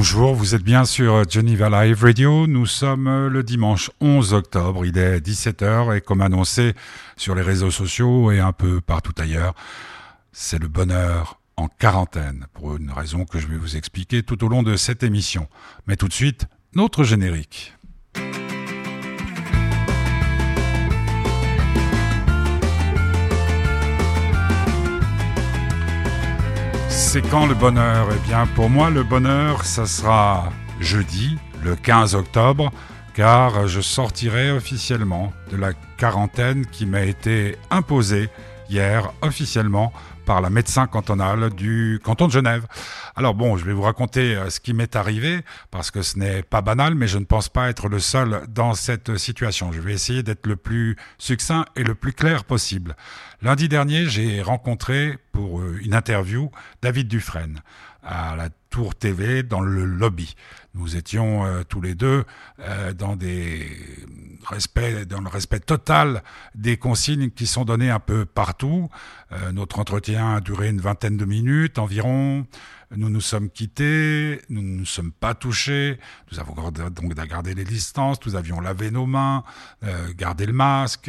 Bonjour, vous êtes bien sur Geneva Live Radio. Nous sommes le dimanche 11 octobre, il est 17h et comme annoncé sur les réseaux sociaux et un peu partout ailleurs, c'est le bonheur en quarantaine pour une raison que je vais vous expliquer tout au long de cette émission. Mais tout de suite, notre générique. C'est quand le bonheur? Eh bien, pour moi, le bonheur, ça sera jeudi, le 15 octobre, car je sortirai officiellement de la quarantaine qui m'a été imposée hier officiellement par la médecin cantonale du canton de Genève. Alors bon, je vais vous raconter euh, ce qui m'est arrivé parce que ce n'est pas banal, mais je ne pense pas être le seul dans cette situation. Je vais essayer d'être le plus succinct et le plus clair possible. Lundi dernier, j'ai rencontré pour euh, une interview David Dufresne à la Tour TV dans le lobby. Nous étions euh, tous les deux euh, dans des respect, dans le respect total des consignes qui sont données un peu partout. Euh, notre entretien a duré une vingtaine de minutes environ. Nous nous sommes quittés, nous ne nous sommes pas touchés, nous avons donc gardé les distances, nous avions lavé nos mains, gardé le masque,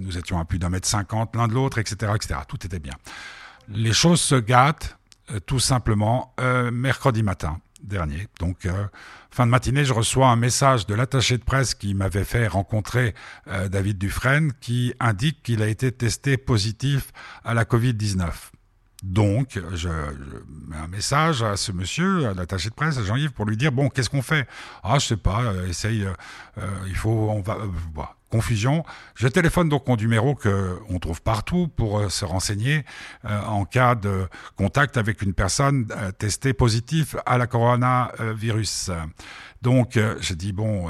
nous étions à plus d'un mètre cinquante l'un de l'autre, etc., etc. Tout était bien. Les choses se gâtent euh, tout simplement euh, mercredi matin dernier. Donc, euh, fin de matinée, je reçois un message de l'attaché de presse qui m'avait fait rencontrer David Dufresne, qui indique qu'il a été testé positif à la Covid-19. Donc, je, mets un message à ce monsieur, à l'attaché de presse, à Jean-Yves, pour lui dire bon, qu'est-ce qu'on fait? Ah, je sais pas, essaye. il faut, on va. Bah, confusion. Je téléphone donc mon numéro que on trouve partout pour euh, se renseigner euh, en cas de contact avec une personne euh, testée positive à la coronavirus. Donc je dis bon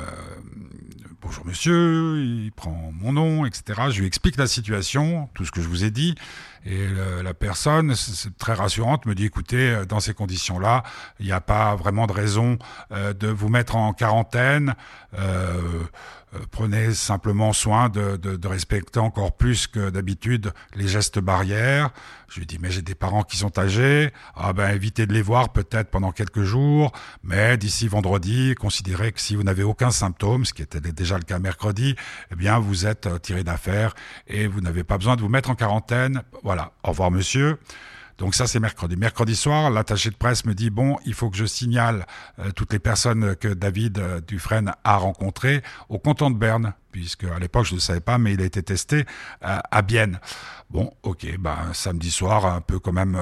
bonjour monsieur, il prend mon nom, etc. Je lui explique la situation, tout ce que je vous ai dit. Et la personne, très rassurante, me dit écoutez, dans ces conditions-là, il n'y a pas vraiment de raison de vous mettre en quarantaine. Euh, prenez simplement soin de, de, de, respecter encore plus que d'habitude les gestes barrières. Je lui dis mais j'ai des parents qui sont âgés, ah ben évitez de les voir peut-être pendant quelques jours, mais d'ici vendredi, considérez que si vous n'avez aucun symptôme, ce qui était déjà le cas mercredi, eh bien vous êtes euh, tiré d'affaire et vous n'avez pas besoin de vous mettre en quarantaine. Voilà, au revoir monsieur. Donc ça, c'est mercredi. Mercredi soir, l'attaché de presse me dit, bon, il faut que je signale euh, toutes les personnes que David euh, Dufresne a rencontrées au canton de Berne, puisque à l'époque, je ne le savais pas, mais il a été testé euh, à Bienne. Bon, ok, ben, samedi soir, un peu quand même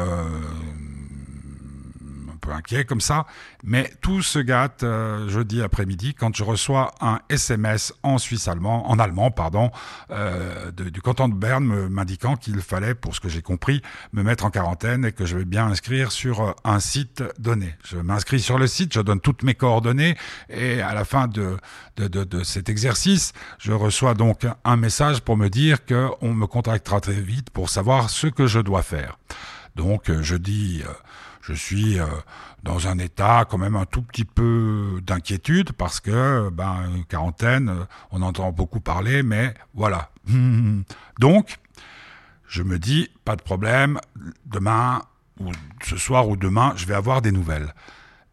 inquiet comme ça, mais tout se gâte euh, jeudi après-midi quand je reçois un SMS en suisse allemand, en allemand pardon, euh, du canton de Berne m'indiquant qu'il fallait, pour ce que j'ai compris, me mettre en quarantaine et que je vais bien inscrire sur euh, un site donné. Je m'inscris sur le site, je donne toutes mes coordonnées et à la fin de, de, de, de cet exercice, je reçois donc un message pour me dire qu'on me contactera très vite pour savoir ce que je dois faire. Donc je dis je suis euh, dans un état quand même un tout petit peu d'inquiétude parce que ben quarantaine, euh, on entend beaucoup parler, mais voilà. Donc, je me dis pas de problème, demain ou ce soir ou demain, je vais avoir des nouvelles.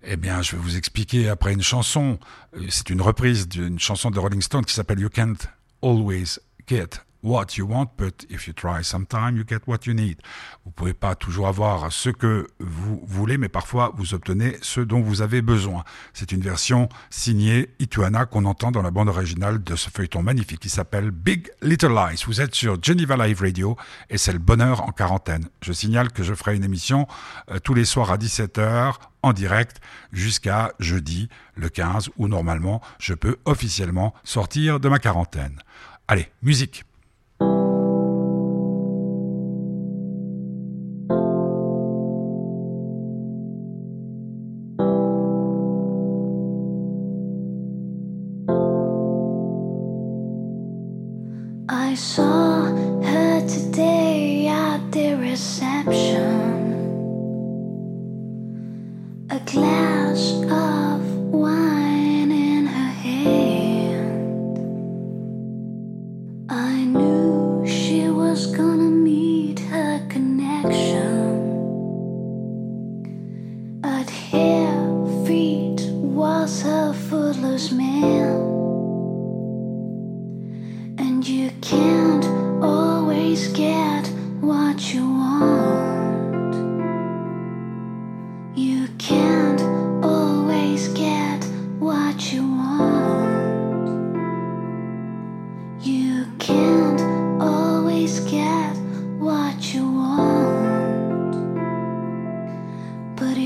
Eh bien, je vais vous expliquer après une chanson. Euh, c'est une reprise d'une chanson de Rolling Stone qui s'appelle You Can't Always Get what you want, but if you try sometime, you get what you need. Vous pouvez pas toujours avoir ce que vous voulez, mais parfois vous obtenez ce dont vous avez besoin. C'est une version signée Ituana qu'on entend dans la bande originale de ce feuilleton magnifique qui s'appelle Big Little Lies. Vous êtes sur Geneva Live Radio et c'est le bonheur en quarantaine. Je signale que je ferai une émission euh, tous les soirs à 17h en direct jusqu'à jeudi le 15 où normalement je peux officiellement sortir de ma quarantaine. Allez, musique. I saw her today at the reception.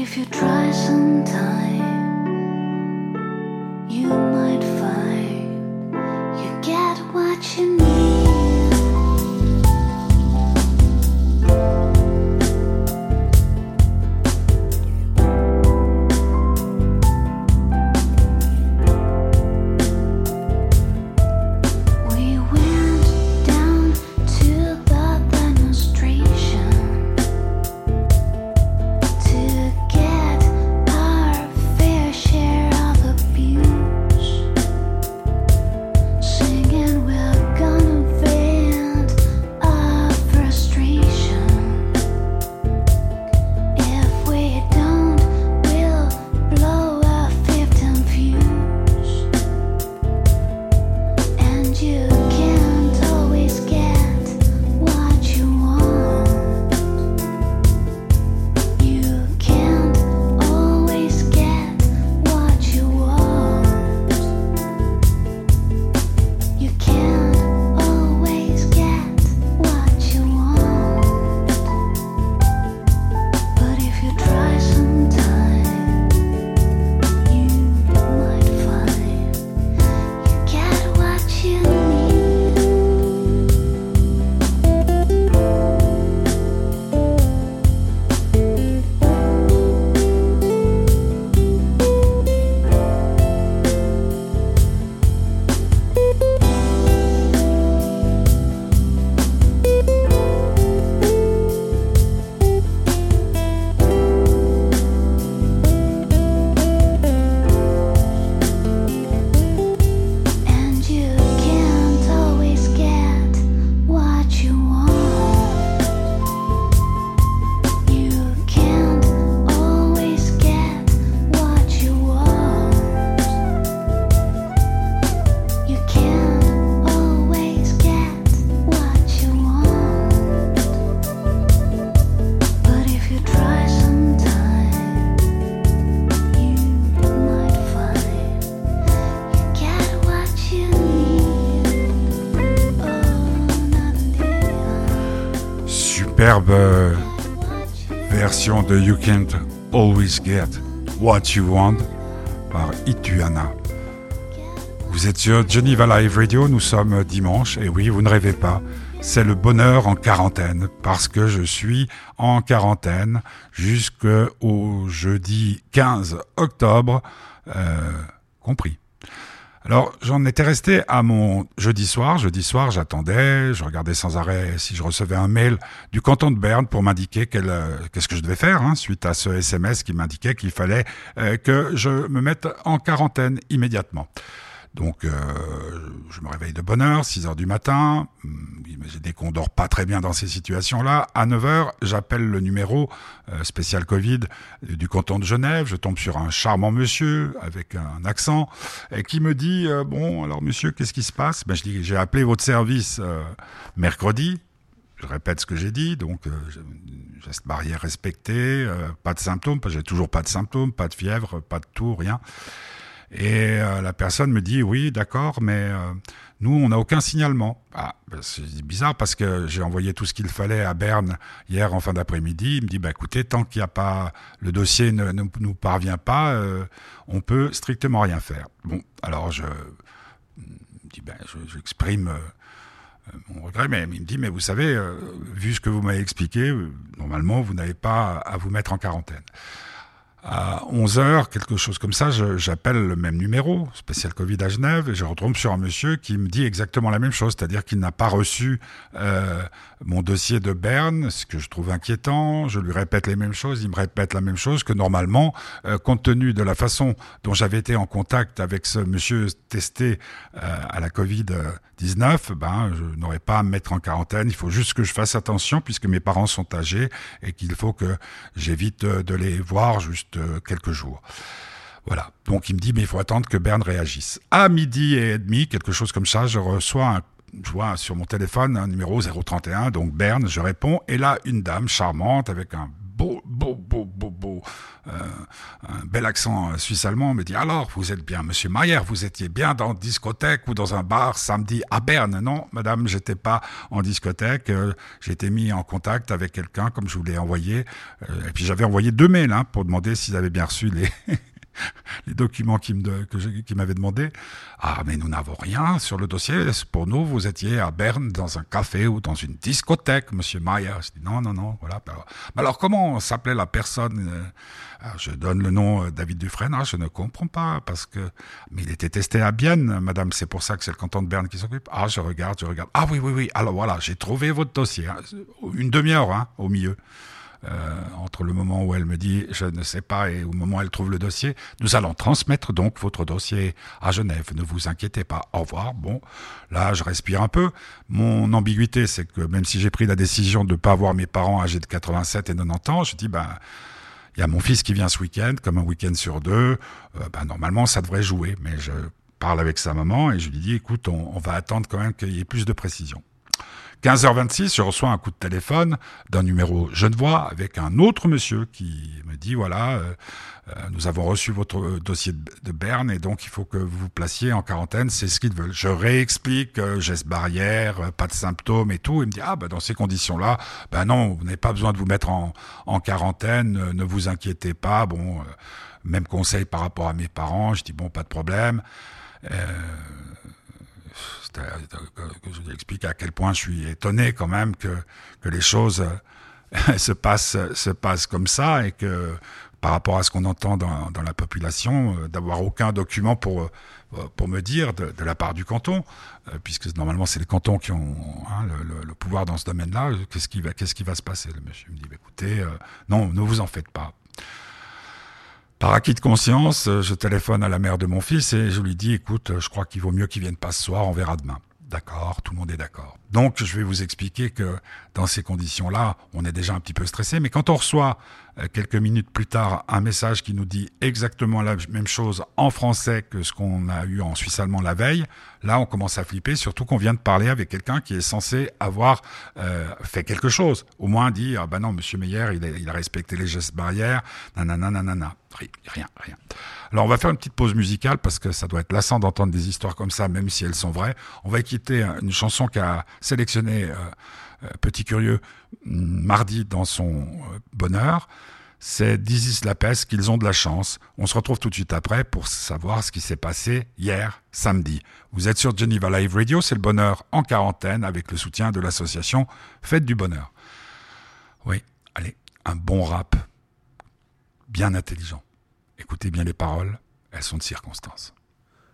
If you try sometime, Euh, version de You Can't Always Get What You Want par Ituana. Vous êtes sur Geneva Live Radio, nous sommes dimanche, et oui, vous ne rêvez pas, c'est le bonheur en quarantaine, parce que je suis en quarantaine jusqu'au jeudi 15 octobre, euh, compris. Alors, j'en étais resté à mon jeudi soir. Jeudi soir, j'attendais, je regardais sans arrêt si je recevais un mail du canton de Berne pour m'indiquer euh, qu'est-ce que je devais faire hein, suite à ce SMS qui m'indiquait qu'il fallait euh, que je me mette en quarantaine immédiatement. Donc, euh, je me réveille de bonne heure, 6 heures du matin. Hum, J'ai des qu'on dort pas très bien dans ces situations-là. À 9 heures, j'appelle le numéro euh, spécial Covid du canton de Genève. Je tombe sur un charmant monsieur avec un accent et qui me dit euh, bon, alors monsieur, qu'est-ce qui se passe? Ben je dis j'ai appelé votre service mercredi. Je répète ce que j'ai dit, donc geste barrière respecté, euh, pas de symptômes, j'ai toujours pas de symptômes, pas de fièvre, pas de toux, rien. Et euh, la personne me dit oui, d'accord, mais euh, nous, on n'a aucun signalement. Ah, ben, c'est bizarre parce que j'ai envoyé tout ce qu'il fallait à Berne hier en fin d'après-midi. Il me dit bah écoutez, tant qu'il n'y a pas le dossier ne nous parvient pas, euh, on peut strictement rien faire. Bon, alors je dis ben je- j'exprime. euh, mon regret, mais il me dit, mais vous savez, vu ce que vous m'avez expliqué, normalement, vous n'avez pas à vous mettre en quarantaine. À 11 heures, quelque chose comme ça, j'appelle le même numéro, spécial Covid à Genève, et je retombe sur un monsieur qui me dit exactement la même chose, c'est-à-dire qu'il n'a pas reçu euh, mon dossier de Berne, ce que je trouve inquiétant. Je lui répète les mêmes choses, il me répète la même chose que normalement, euh, compte tenu de la façon dont j'avais été en contact avec ce monsieur testé euh, à la Covid-19, ben, je n'aurais pas à me mettre en quarantaine. Il faut juste que je fasse attention puisque mes parents sont âgés et qu'il faut que j'évite euh, de les voir juste euh, quelques jours. Voilà. Donc il me dit, mais il faut attendre que Berne réagisse. À midi et demi, quelque chose comme ça, je reçois un je vois sur mon téléphone un numéro 031, donc Berne, je réponds, et là, une dame charmante avec un beau, beau, beau, beau, beau, euh, un bel accent suisse-allemand me dit alors vous êtes bien Monsieur Mayer, vous étiez bien dans discothèque ou dans un bar samedi à Berne Non, Madame, j'étais pas en discothèque. Euh, été mis en contact avec quelqu'un comme je vous l'ai envoyé, euh, et puis j'avais envoyé deux mails hein, pour demander s'ils avaient bien reçu les les documents qui m'avaient demandé. Ah, mais nous n'avons rien sur le dossier. Pour nous, vous étiez à Berne dans un café ou dans une discothèque, Monsieur Mayer? Je dis non, non, non, voilà. Mais alors, comment s'appelait la personne euh, ah, Je donne le nom euh, David Dufresne. Ah, je ne comprends pas parce que, mais il était testé à Bienne, Madame. C'est pour ça que c'est le canton de Berne qui s'occupe. Ah, je regarde, je regarde. Ah oui, oui, oui. Alors voilà, j'ai trouvé votre dossier. Hein. Une demi-heure, hein, au milieu. Euh, entre le moment où elle me dit je ne sais pas et au moment où elle trouve le dossier, nous allons transmettre donc votre dossier à Genève. Ne vous inquiétez pas. Au revoir. Bon, là je respire un peu. Mon ambiguïté, c'est que même si j'ai pris la décision de ne pas voir mes parents âgés de 87 et 90 ans, je dis ben il y a mon fils qui vient ce week-end, comme un week-end sur deux. Euh, ben, normalement, ça devrait jouer. Mais je parle avec sa maman et je lui dis, écoute, on, on va attendre quand même qu'il y ait plus de précision. 15h26, je reçois un coup de téléphone d'un numéro genevois avec un autre monsieur qui me dit voilà, euh, euh, nous avons reçu votre euh, dossier de Berne et donc il faut que vous vous placiez en quarantaine, c'est ce qu'ils veulent. Je réexplique, geste barrière, pas de symptômes et tout. Il me dit ah ben dans ces conditions-là, ben non, vous n'avez pas besoin de vous mettre en, quarantaine, ne vous inquiétez pas. Bon, même conseil par rapport à mes parents. Je dis bon, pas de problème. Euh, que je vous explique à quel point je suis étonné quand même que, les choses euh, se passent, se passent comme ça et que par rapport à ce qu'on entend dans, la population, euh, d'avoir aucun document pour, pour me dire de, la part du canton, puisque normalement c'est les cantons qui ont hein, le, pouvoir dans ce domaine-là, qu'est-ce qui, va, qui va se passer Le monsieur me dit, bah, écoutez, non, ne vous en faites pas. Par acquis de conscience, je téléphone à la mère de mon fils et je lui dis, écoute, je crois qu'il vaut mieux qu'il vienne pas ce soir, on verra demain. D'accord, tout le monde est d'accord. Donc, je vais vous expliquer que dans ces conditions-là, on est déjà un petit peu stressé, mais quand on reçoit euh, quelques minutes plus tard un message qui nous dit exactement la même chose en français que ce qu'on a eu en suisse allemand la veille, là, on commence à flipper, surtout qu'on vient de parler avec quelqu'un qui est censé avoir euh, fait quelque chose. Au moins dit, ah ben non, monsieur Meyer, il a, il a respecté les gestes barrières, nanana, nanana. Rien, rien. Alors on va faire une petite pause musicale parce que ça doit être lassant d'entendre des histoires comme ça, même si elles sont vraies. On va quitter une chanson qu'a sélectionnée euh, euh, Petit Curieux mm, mardi dans son euh, bonheur. C'est Dizis La Peste qu'ils ont de la chance. On se retrouve tout de suite après pour savoir ce qui s'est passé hier, samedi. Vous êtes sur Geneva Live Radio, c'est le bonheur en quarantaine avec le soutien de l'association Fête du Bonheur. Oui, allez, un bon rap, bien intelligent. Écoutez bien les paroles, elles sont de circonstance.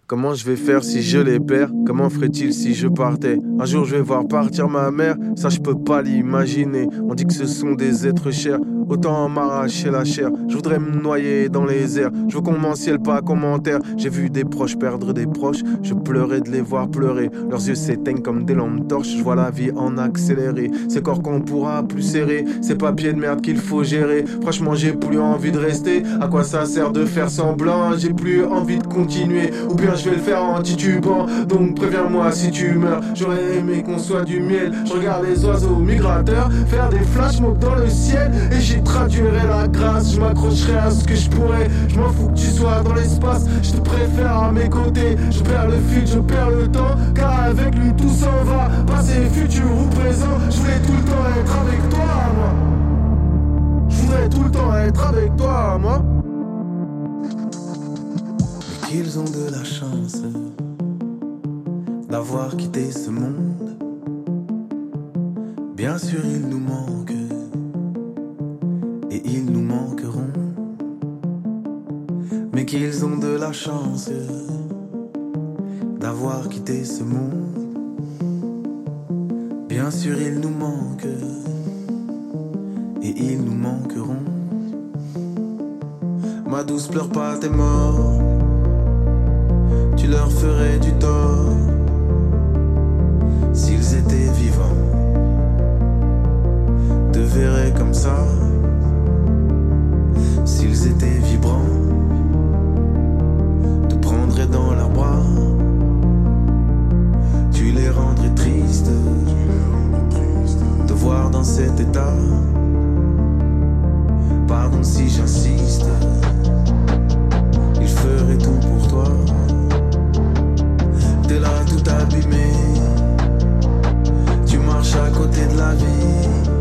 Comment je vais faire si je les perds? Comment ferait-il si je partais? Un jour je vais voir partir ma mère, ça je peux pas l'imaginer. On dit que ce sont des êtres chers, autant m'arracher la chair. Je voudrais me noyer dans les airs, je veux qu'on m'en ciel pas commentaire. J'ai vu des proches perdre des proches, je pleurais de les voir pleurer. Leurs yeux s'éteignent comme des lampes torches, je vois la vie en accéléré. Ces corps qu'on pourra plus serrer, ces papiers de merde qu'il faut gérer. Franchement, j'ai plus envie de rester. À quoi ça sert de faire semblant? J'ai plus envie de continuer. Je vais le faire en titubant. Donc préviens-moi si tu meurs. J'aurais aimé qu'on soit du miel. Je regarde les oiseaux migrateurs faire des flash mobs dans le ciel. Et j'y traduirai la grâce. Je m'accrocherai à ce que je pourrais. Je m'en fous que tu sois dans l'espace. Je te préfère à mes côtés. Je perds le fil, je perds le temps. Car avec lui tout s'en va. Passé, futur ou présent. Je voulais tout le temps être avec toi, moi. Je voudrais tout le temps être avec toi, moi. Ils ont de la chance d'avoir quitté ce monde. Bien sûr, ils nous manquent et ils nous manqueront. Mais qu'ils ont de la chance d'avoir quitté ce monde. Bien sûr, ils nous manquent et ils nous manqueront. Ma douce pleure pas, t'es mort tu leur ferais du tort s'ils étaient vivants. Te verrais comme ça s'ils étaient vibrants. Te prendraient dans leurs bras, tu les rendrais tristes. Te voir dans cet état, pardon si j'insiste. Ils feraient tout pour toi t'es là tout abîmé. Tu marches à côté de la vie.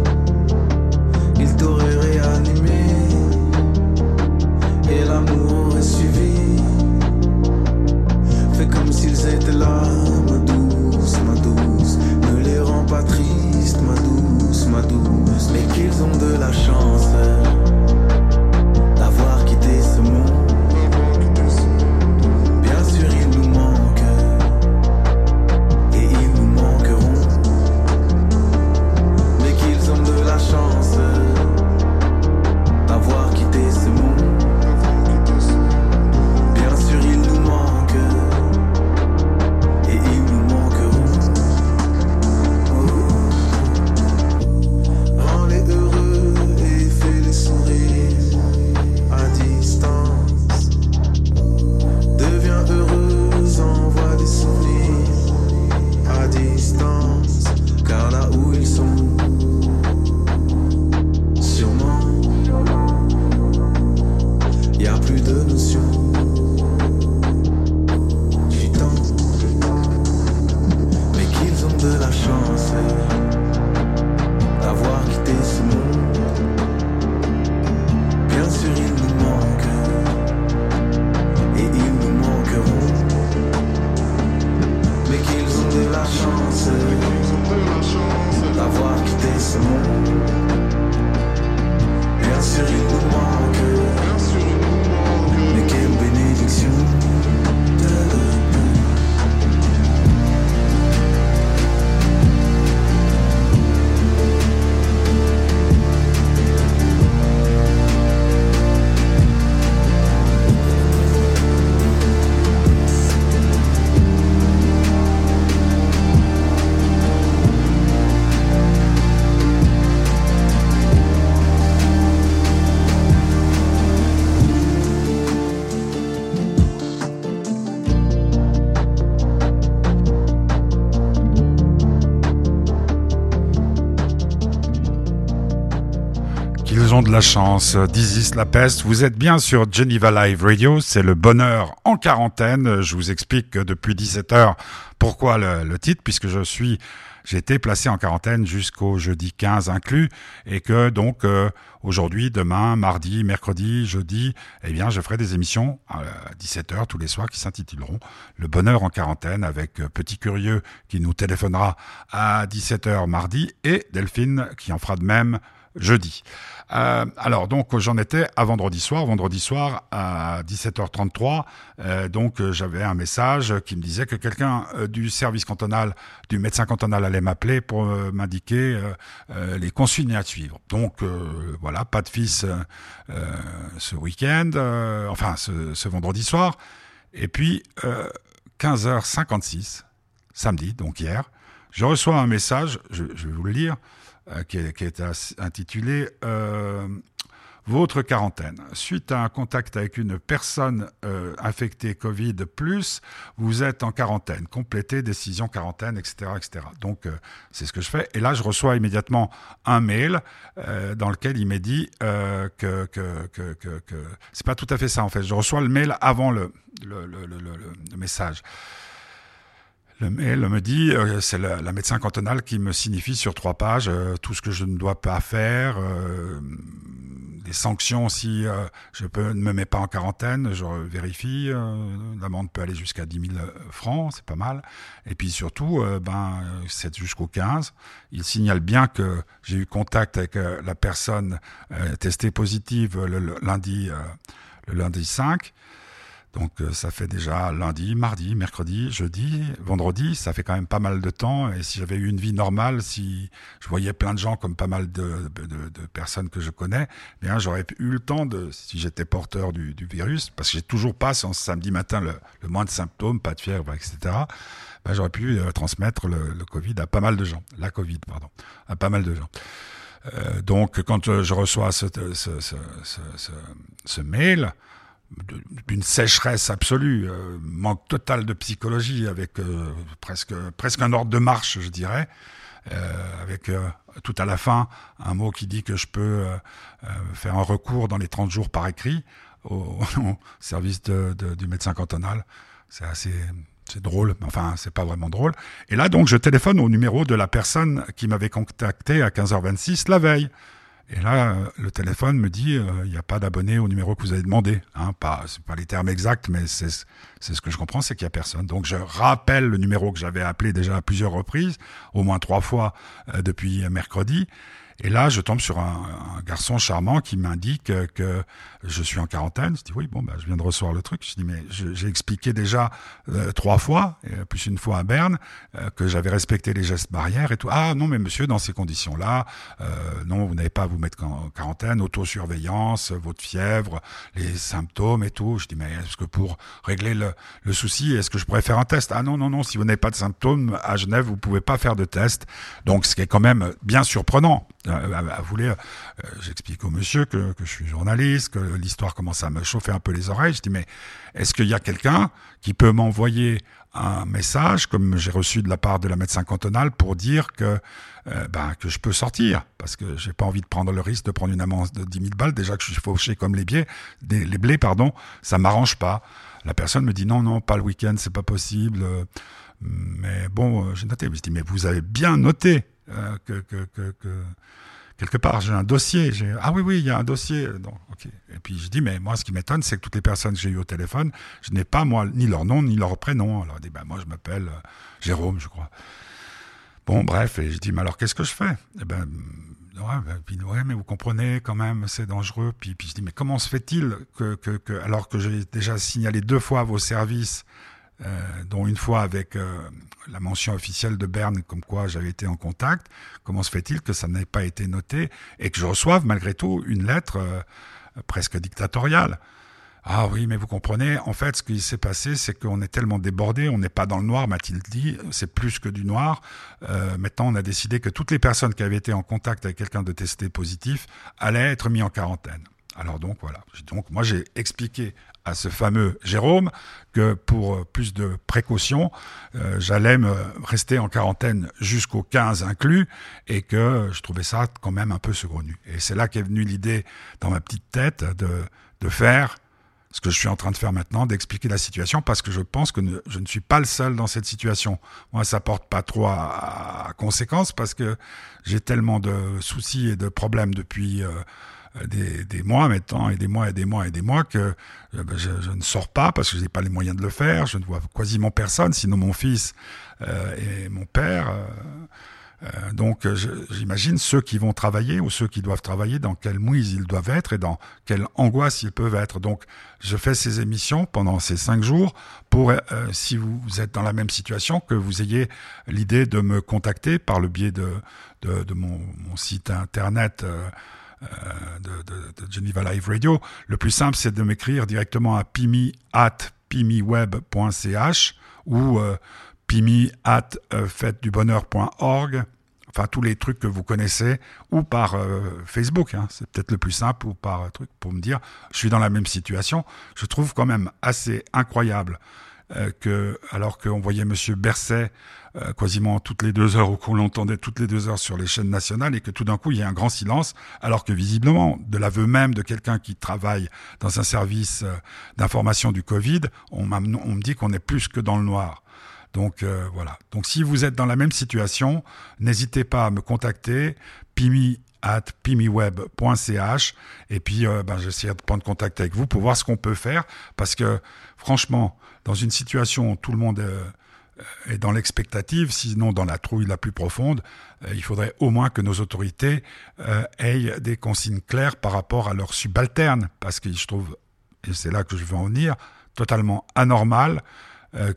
La chance. Dizis La Peste, vous êtes bien sur Geneva Live Radio, c'est le bonheur en quarantaine. Je vous explique depuis 17 heures pourquoi le, titre, puisque je suis, j'ai été placé en quarantaine jusqu'au jeudi 15 inclus, et que donc euh, aujourd'hui, demain, mardi, mercredi, jeudi, eh bien, je ferai des émissions à 17 heures tous les soirs qui s'intituleront Le bonheur en quarantaine avec euh, Petit Curieux qui nous téléphonera à 17 heures mardi et Delphine qui en fera de même jeudi. Euh, alors donc j'en étais à vendredi soir. Vendredi soir à 17h33, euh, donc euh, j'avais un message qui me disait que quelqu'un du service cantonal, du médecin cantonal allait m'appeler pour m'indiquer les consignes à suivre. Donc voilà, pas de fils ce week-end, enfin ce, vendredi soir. Et puis 15h56, samedi, donc hier, je reçois un message, je vais vous le lire. Euh, qui, est, intitulé euh, votre quarantaine. Suite à un contact avec une personne euh, infectée Covid vous êtes en quarantaine. Complétez décision quarantaine, etc., etc. Donc c'est ce que je fais. Et là, je reçois immédiatement un mail dans lequel il m'est dit que que que c'est pas tout à fait ça en fait. Je reçois le mail avant le message. Le mail me dit, euh, c'est la, médecin cantonale qui me signifie sur trois pages euh, tout ce que je ne dois pas faire, euh, des sanctions si je ne me mets pas en quarantaine, je vérifie, l'amende peut aller jusqu'à 10 000 francs, c'est pas mal. Et puis surtout, ben, c'est jusqu'au 15. Il signale bien que j'ai eu contact avec la personne testée positive le lundi, le lundi 5 donc euh, ça fait déjà lundi, mardi, mercredi, jeudi, vendredi, ça fait quand même pas mal de temps. Et si j'avais eu une vie normale, si je voyais plein de gens comme pas mal de, personnes que je connais, eh bien j'aurais eu le temps de, si j'étais porteur du, virus, parce que j'ai toujours pas, ce samedi matin, le, moins de symptômes, pas de fièvre, etc. Ben, j'aurais pu euh, transmettre le, Covid à pas mal de gens, la Covid, pardon, à pas mal de gens. Euh, donc quand je reçois ce, ce mail, d'une sécheresse absolue, euh, manque total de psychologie, avec euh, presque, presque un ordre de marche, je dirais, euh, avec tout à la fin un mot qui dit que je peux faire un recours dans les 30 jours par écrit au, service de, du médecin cantonal. C'est assez... C'est drôle, mais enfin, c'est pas vraiment drôle. Et là, donc, je téléphone au numéro de la personne qui m'avait contacté à 15h26 la veille. Et là, le téléphone me dit, euh, il n'y a pas d'abonné au numéro que vous avez demandé. Hein, pas, c'est pas les termes exacts, mais c'est, c'est ce que je comprends, c'est qu'il n'y a personne. Donc je rappelle le numéro que j'avais appelé déjà à plusieurs reprises, au moins trois fois euh, depuis mercredi. Et là, je tombe sur un, garçon charmant qui m'indique que je suis en quarantaine. Je dis oui, bon, bah, je viens de recevoir le truc. Je dis mais j'ai expliqué déjà euh, trois fois, plus une fois à Berne, euh, que j'avais respecté les gestes barrières et tout. Ah non, mais monsieur, dans ces conditions-là, euh, non, vous n'avez pas à vous mettre en quarantaine, autosurveillance, votre fièvre, les symptômes et tout. Je dis mais est-ce que pour régler le, le souci, est-ce que je pourrais faire un test? Ah non, non, non, si vous n'avez pas de symptômes à Genève, vous pouvez pas faire de test. Donc ce qui est quand même bien surprenant euh, j'explique au monsieur que, que, je suis journaliste, que l'histoire commence à me chauffer un peu les oreilles. Je dis mais est-ce qu'il y a quelqu'un qui peut m'envoyer un message comme j'ai reçu de la part de la médecin cantonale pour dire que euh, ben, que je peux sortir? Parce que j'ai pas envie de prendre le risque de prendre une amende de 10 000 balles déjà que je suis fauché comme les blés, les blés pardon, ça m'arrange pas. La personne me dit non non pas le week-end c'est pas possible. Mais bon, euh, j'ai noté. Je dis mais vous avez bien noté que quelque part, j'ai un dossier. Ah oui, oui, il y a un dossier. Donc, Et puis je dis, mais moi, ce qui m'étonne, c'est que toutes les personnes que j'ai eues au téléphone, je n'ai pas, moi, ni leur nom, ni leur prénom. Alors, ben, moi, je m'appelle euh, Jérôme, je crois. Bon, bref, et je dis, mais alors, qu'est-ce que je fais? Eh ben, ouais, ben, puis, ouais, mais vous comprenez, quand même, c'est dangereux. Puis, puis je dis, mais comment se fait-il que, que, alors que j'ai déjà signalé deux fois vos services, euh, dont une fois avec euh, la mention officielle de Berne, comme quoi j'avais été en contact. Comment se fait-il que ça n'ait pas été noté et que je reçoive malgré tout une lettre euh, presque dictatoriale ah oui, mais vous comprenez, en fait, ce qui s'est passé, c'est qu'on est tellement débordé, on n'est pas dans le noir, m'a-t-il dit, c'est plus que du noir. Maintenant, on a décidé que toutes les personnes qui avaient été en contact avec quelqu'un de testé positif allaient être mis en quarantaine. Alors donc voilà. Donc moi j'ai expliqué à ce fameux Jérôme que pour plus de précaution, euh, j'allais me rester en quarantaine jusqu'au 15 inclus et que je trouvais ça quand même un peu saugrenu. Et c'est là qu'est venue l'idée dans ma petite tête de, de faire ce que je suis en train de faire maintenant, d'expliquer la situation, parce que je pense que je ne suis pas le seul dans cette situation. Moi, ça porte pas trop à, à conséquence, parce que j'ai tellement de soucis et de problèmes depuis... Euh, des, des, mois maintenant et des mois et des mois et des mois que euh, ben, je, je, ne sors pas parce que je n'ai pas les moyens de le faire. Je ne vois quasiment personne, sinon mon fils euh, et mon père. Euh, euh donc j'imagine ceux qui vont travailler ou ceux qui doivent travailler, dans quelle mouise ils doivent être et dans quelle angoisse ils peuvent être. Donc je fais ces émissions pendant ces cinq jours pour, euh, si vous êtes dans la même situation, que vous ayez l'idée de me contacter par le biais de, de, de mon, mon, site internet. Euh, euh, de, de, de, Geneva Live Radio. Le plus simple, c'est de m'écrire directement à pimi at pimiweb.ch ou euh, pimi at euh, fêtedubonheur.org enfin tous les trucs que vous connaissez, ou par euh, Facebook, hein, c'est peut-être le plus simple, ou par truc pour me dire, je suis dans la même situation. Je trouve quand même assez incroyable euh, que, alors qu'on voyait Monsieur Berset euh, quasiment toutes les deux heures ou qu'on l'entendait toutes les deux heures sur les chaînes nationales et que tout d'un coup il y a un grand silence, alors que visiblement, de l'aveu même de quelqu'un qui travaille dans un service euh, d'information du Covid, on, on me dit qu'on est plus que dans le noir. Donc euh, voilà. Donc si vous êtes dans la même situation, n'hésitez pas à me contacter. Pimi at pimiweb.ch et puis euh, ben, j'essaierai de prendre contact avec vous pour voir ce qu'on peut faire parce que franchement dans une situation où tout le monde euh, est dans l'expectative, sinon dans la trouille la plus profonde, euh, il faudrait au moins que nos autorités euh, aient des consignes claires par rapport à leurs subalternes, parce que je trouve, et c'est là que je veux en venir, totalement anormal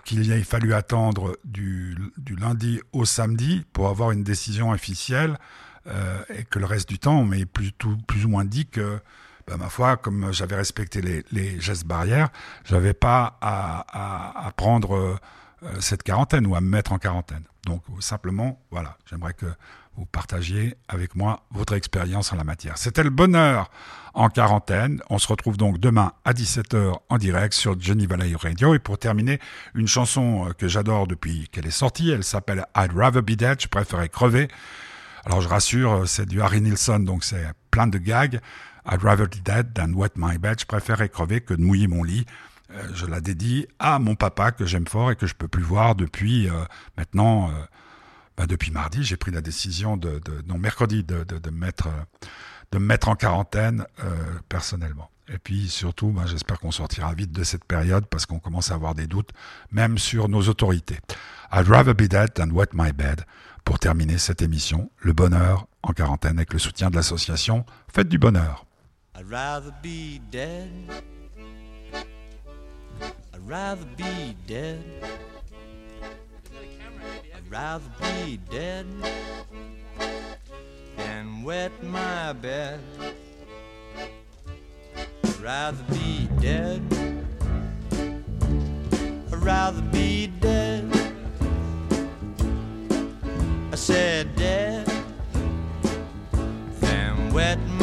qu'il ait fallu attendre du, lundi au samedi pour avoir une décision officielle et que le reste du temps, on m'ait plus ou moins dit que ben, ma foi, comme j'avais respecté les, gestes barrières, j'avais pas à, prendre euh, cette quarantaine ou à me mettre en quarantaine. Donc simplement, voilà, j'aimerais que vous partagiez avec moi votre expérience en la matière. C'était le bonheur en quarantaine. On se retrouve donc demain à 17h en direct sur Johnny Valley Radio. Et pour terminer, une chanson euh, que j'adore depuis qu'elle est sortie, elle s'appelle I'd Rather Be Dead, je préférais crever. Alors je rassure, euh, c'est du Harry Nilsson, donc c'est plein de gags. I'd rather be dead than wet my bed. Je préférais crever que de mouiller mon lit. Euh, je la dédie à mon papa que j'aime fort et que je peux plus voir depuis euh, maintenant. Euh, bah depuis mardi, j'ai pris la décision de, de non mercredi de, mettre de me mettre en quarantaine euh, personnellement. Et puis surtout, bah, j'espère qu'on sortira vite de cette période parce qu'on commence à avoir des doutes, même sur nos autorités. I'd rather be dead than wet my bed. Pour terminer cette émission, le bonheur en quarantaine avec le soutien de l'association Faites du bonheur. I'd rather be dead. I'd rather be dead. I'd rather be dead than wet my bed. I'd rather be dead. I'd rather be dead. I said dead be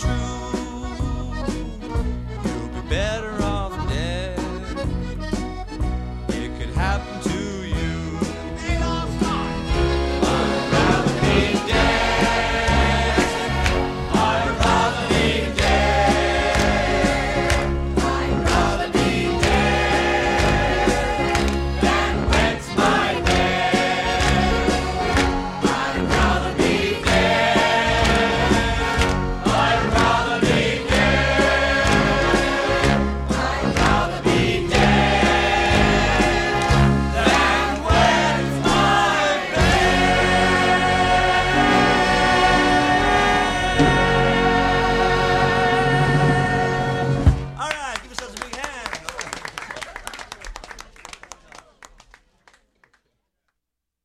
true,